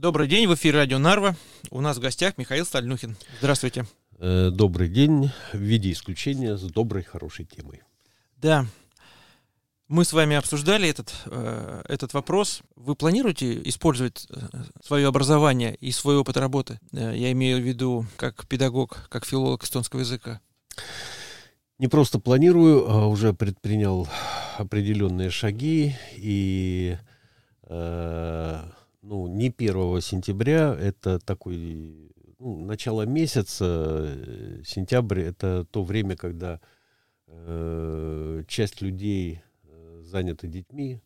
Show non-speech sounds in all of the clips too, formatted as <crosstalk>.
Добрый день, в эфире радио Нарва. У нас в гостях Михаил Стальнухин. Здравствуйте. Э, добрый день, в виде исключения с доброй, хорошей темой. Да, мы с вами обсуждали этот, э, этот вопрос. Вы планируете использовать э, свое образование и свой опыт работы? Я имею в виду как педагог, как филолог эстонского языка. Не просто планирую, а уже предпринял определенные шаги. И э, ну, не 1 сентября, это такой ну, начало месяца, э, сентябрь, это то время, когда э, часть людей заняты детьми.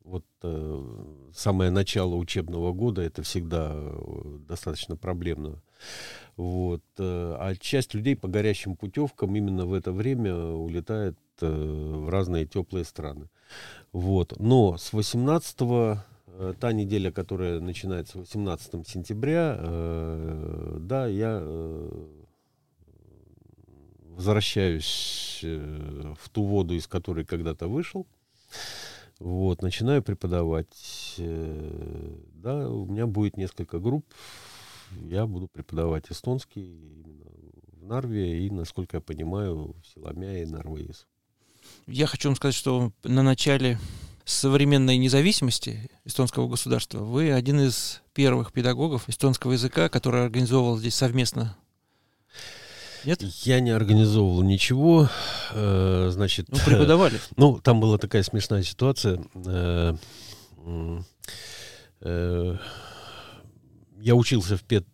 Вот э, самое начало учебного года это всегда э, достаточно проблемно. Вот. Э, а часть людей по горящим путевкам именно в это время улетает э, в разные теплые страны. Вот. Но с 18 э, та неделя, которая начинается 18 сентября, э, да, я э, возвращаюсь э, в ту воду, из которой когда-то вышел. Вот, начинаю преподавать. Э, да, у меня будет несколько групп. Я буду преподавать эстонский именно в Нарве и, насколько я понимаю, в Силамя и Нарвеис. Я хочу вам сказать, что на начале современной независимости эстонского государства вы один из первых педагогов эстонского языка, который организовывал здесь совместно нет? Я не организовывал ничего. Э, значит, ну, преподавали. <laughs> Ну, там была такая смешная ситуация. Э, э, я учился в пед...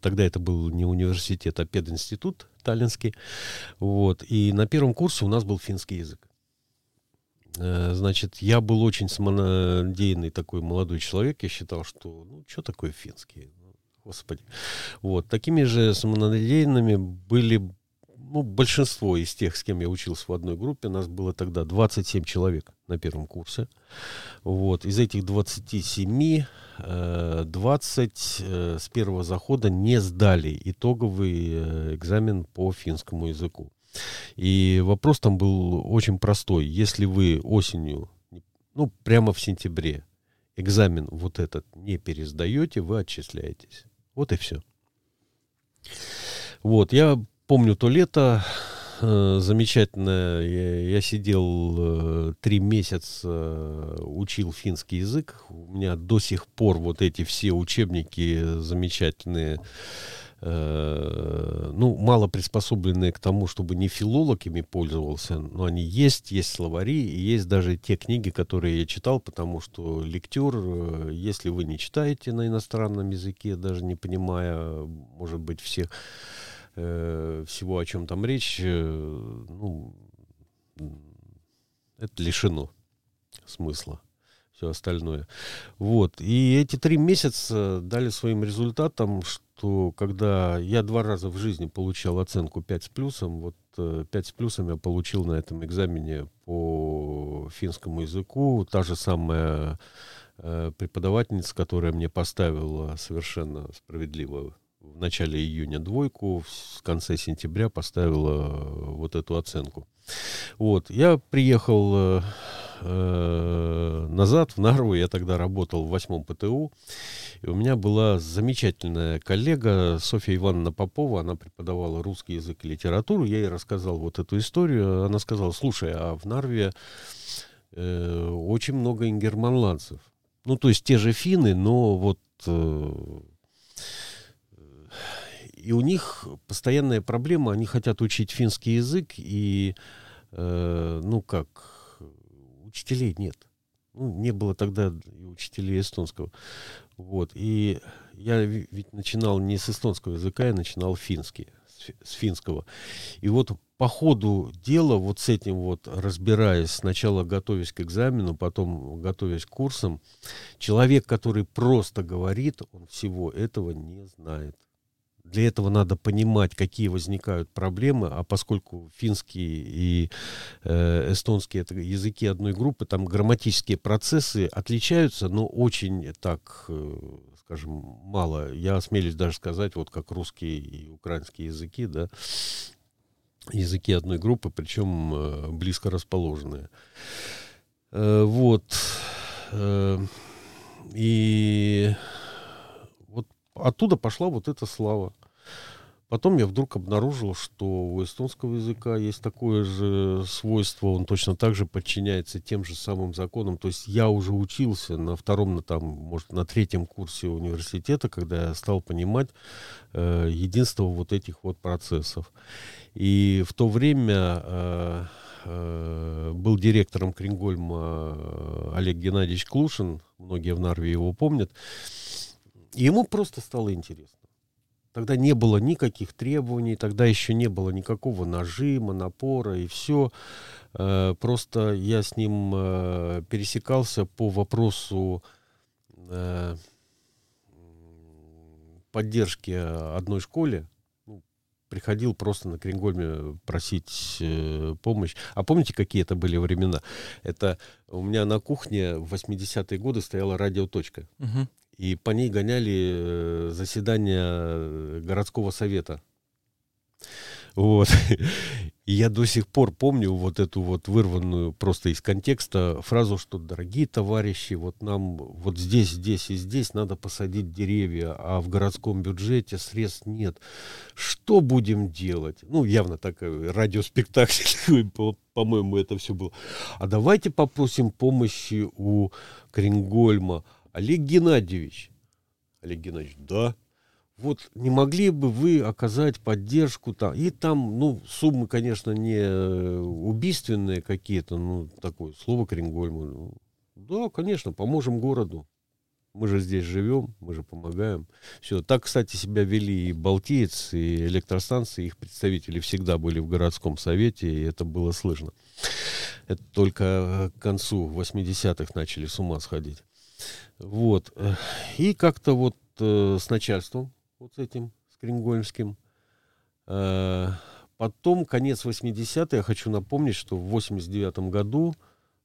Тогда это был не университет, а пединститут таллинский. Вот. И на первом курсе у нас был финский язык. Значит, я был очень самонадеянный такой молодой человек. Я считал, что, ну, что такое финский? Господи. Вот. Такими же самонадеянными были ну, большинство из тех, с кем я учился в одной группе, нас было тогда 27 человек на первом курсе. Вот. Из этих 27, 20 э, э, с первого захода не сдали итоговый э, экзамен по финскому языку. И вопрос там был очень простой. Если вы осенью, ну, прямо в сентябре, экзамен вот этот не пересдаете, вы отчисляетесь. Вот и все. Вот, я помню то лето, э, замечательное. Я, я сидел э, три месяца, э, учил финский язык. У меня до сих пор вот эти все учебники замечательные э, ну, мало приспособленные к тому, чтобы не филолог ими пользовался, но они есть, есть словари, и есть даже те книги, которые я читал, потому что лектюр, э, если вы не читаете на иностранном языке, даже не понимая, может быть, всех, э, всего, о чем там речь, ну, это лишено смысла все остальное. Вот. И эти три месяца дали своим результатам, что когда я два раза в жизни получал оценку 5 с плюсом, вот 5 э, с плюсом я получил на этом экзамене по финскому языку. Та же самая э, преподавательница, которая мне поставила совершенно справедливо в начале июня двойку, в конце сентября поставила вот эту оценку. Вот, я приехал э, назад в Нарву, я тогда работал в восьмом ПТУ, и у меня была замечательная коллега Софья Ивановна Попова, она преподавала русский язык и литературу, я ей рассказал вот эту историю, она сказала, слушай, а в Нарве э, очень много ингерманландцев, ну, то есть те же финны, но вот... Э, и у них постоянная проблема, они хотят учить финский язык, и, э, ну как, учителей нет. Ну, не было тогда и учителей эстонского. Вот. И я ведь начинал не с эстонского языка, я начинал финский, с финского. И вот по ходу дела, вот с этим вот разбираясь, сначала готовясь к экзамену, потом готовясь к курсам, человек, который просто говорит, он всего этого не знает. Для этого надо понимать, какие возникают проблемы, а поскольку финский и э, эстонский это языки одной группы, там грамматические процессы отличаются, но очень так, э, скажем, мало. Я осмелюсь даже сказать, вот как русский и украинский языки, да, языки одной группы, причем э, близко расположенные. Э, вот. Э, и оттуда пошла вот эта слава. Потом я вдруг обнаружил, что у эстонского языка есть такое же свойство, он точно так же подчиняется тем же самым законам. То есть я уже учился на втором, на, там, может, на третьем курсе университета, когда я стал понимать э, единство вот этих вот процессов. И в то время э, э, был директором Крингольма э, Олег Геннадьевич Клушин, многие в Нарве его помнят, и ему просто стало интересно. Тогда не было никаких требований, тогда еще не было никакого нажима, напора и все. Э, просто я с ним э, пересекался по вопросу э, поддержки одной школе. Ну, приходил просто на Крингольме просить помощь. А помните, какие это были времена? Это у меня на кухне в 80-е годы стояла радиоточка. Угу и по ней гоняли э, заседания э, городского совета. Вот. <laughs> И я до сих пор помню вот эту вот вырванную просто из контекста фразу, что, дорогие товарищи, вот нам вот здесь, здесь и здесь надо посадить деревья, а в городском бюджете средств нет. Что будем делать? Ну, явно <laughs> такой радиоспектакль, по-моему, это все было. А давайте попросим помощи у Крингольма. Олег Геннадьевич. Олег Геннадьевич, да. Вот не могли бы вы оказать поддержку там? И там, ну, суммы, конечно, не э, убийственные какие-то, ну, такое слово Крингольма. Ну, да, конечно, поможем городу. Мы же здесь живем, мы же помогаем. Все. Так, кстати, себя вели и Балтиец, и электростанции, их представители всегда были в городском совете, и это было слышно. Это только к концу 80-х начали с ума сходить. Вот. И как-то вот э, с начальством, вот с этим, с Крингольмским. Э, потом, конец 80-х, я хочу напомнить, что в 89 году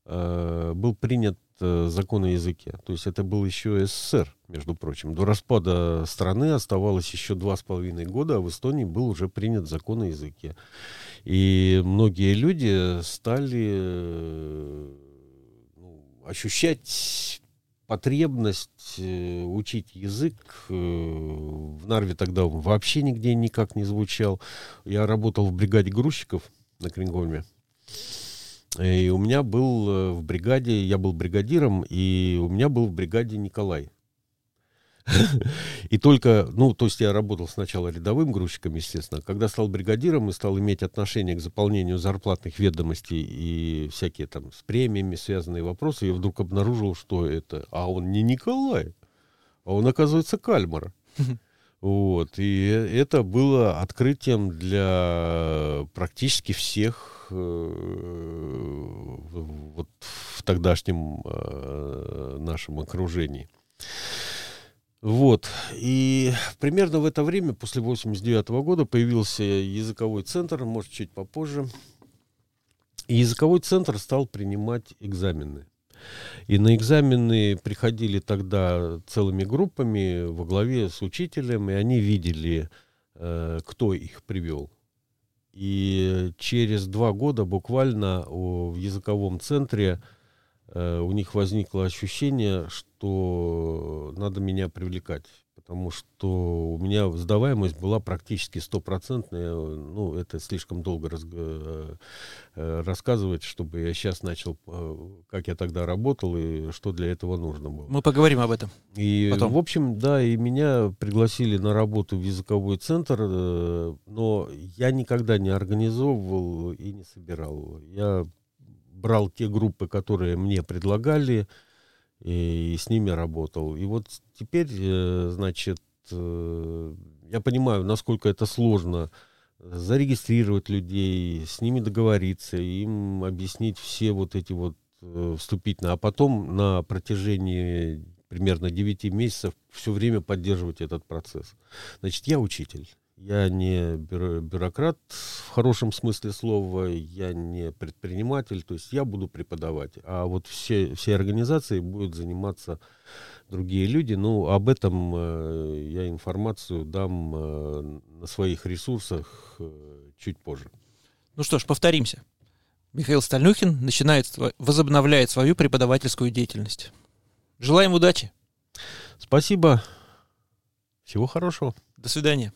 э, был принят э, закон о языке. То есть это был еще СССР, между прочим. До распада страны оставалось еще два с половиной года, а в Эстонии был уже принят закон о языке. И многие люди стали э, ну, ощущать потребность э, учить язык э, в Нарве тогда вообще нигде никак не звучал. Я работал в бригаде грузчиков на Крингольме. И у меня был э, в бригаде, я был бригадиром, и у меня был в бригаде Николай. <laughs> И только, ну, то есть я работал сначала рядовым грузчиком, естественно. Когда стал бригадиром и стал иметь отношение к заполнению зарплатных ведомостей и всякие там с премиями связанные вопросы, я вдруг обнаружил, что это, а он не Николай, а он, оказывается, Кальмар. <laughs> Вот, и это было открытием для практически всех э, вот в тогдашнем э, нашем окружении. Вот. И примерно в это время, после 89 года, появился языковой центр, может, чуть попозже. И языковой центр стал принимать экзамены. И на экзамены приходили тогда целыми группами во главе с учителем, и они видели, э, кто их привел. И через два года буквально в языковом центре у них возникло ощущение, что надо меня привлекать, потому что у меня сдаваемость была практически стопроцентная. Ну, это слишком долго раз, э, э, рассказывать, чтобы я сейчас начал, как я тогда работал и что для этого нужно было. Мы поговорим об этом. И, потом. в общем, да, и меня пригласили на работу в языковой центр, но я никогда не организовывал и не собирал. Я брал те группы, которые мне предлагали, и, и с ними работал. И вот теперь, э, значит, э, я понимаю, насколько это сложно зарегистрировать людей, с ними договориться, им объяснить все вот эти вот э, вступительные, а потом на протяжении примерно 9 месяцев все время поддерживать этот процесс. Значит, я учитель. Я не бюро, бюрократ в хорошем смысле слова, я не предприниматель, то есть я буду преподавать. А вот все, все организации будут заниматься другие люди. Ну, об этом э, я информацию дам э, на своих ресурсах э, чуть позже. Ну что ж, повторимся. Михаил Стальнюхин начинает, возобновляет свою преподавательскую деятельность. Желаем удачи. Спасибо. Всего хорошего. До свидания.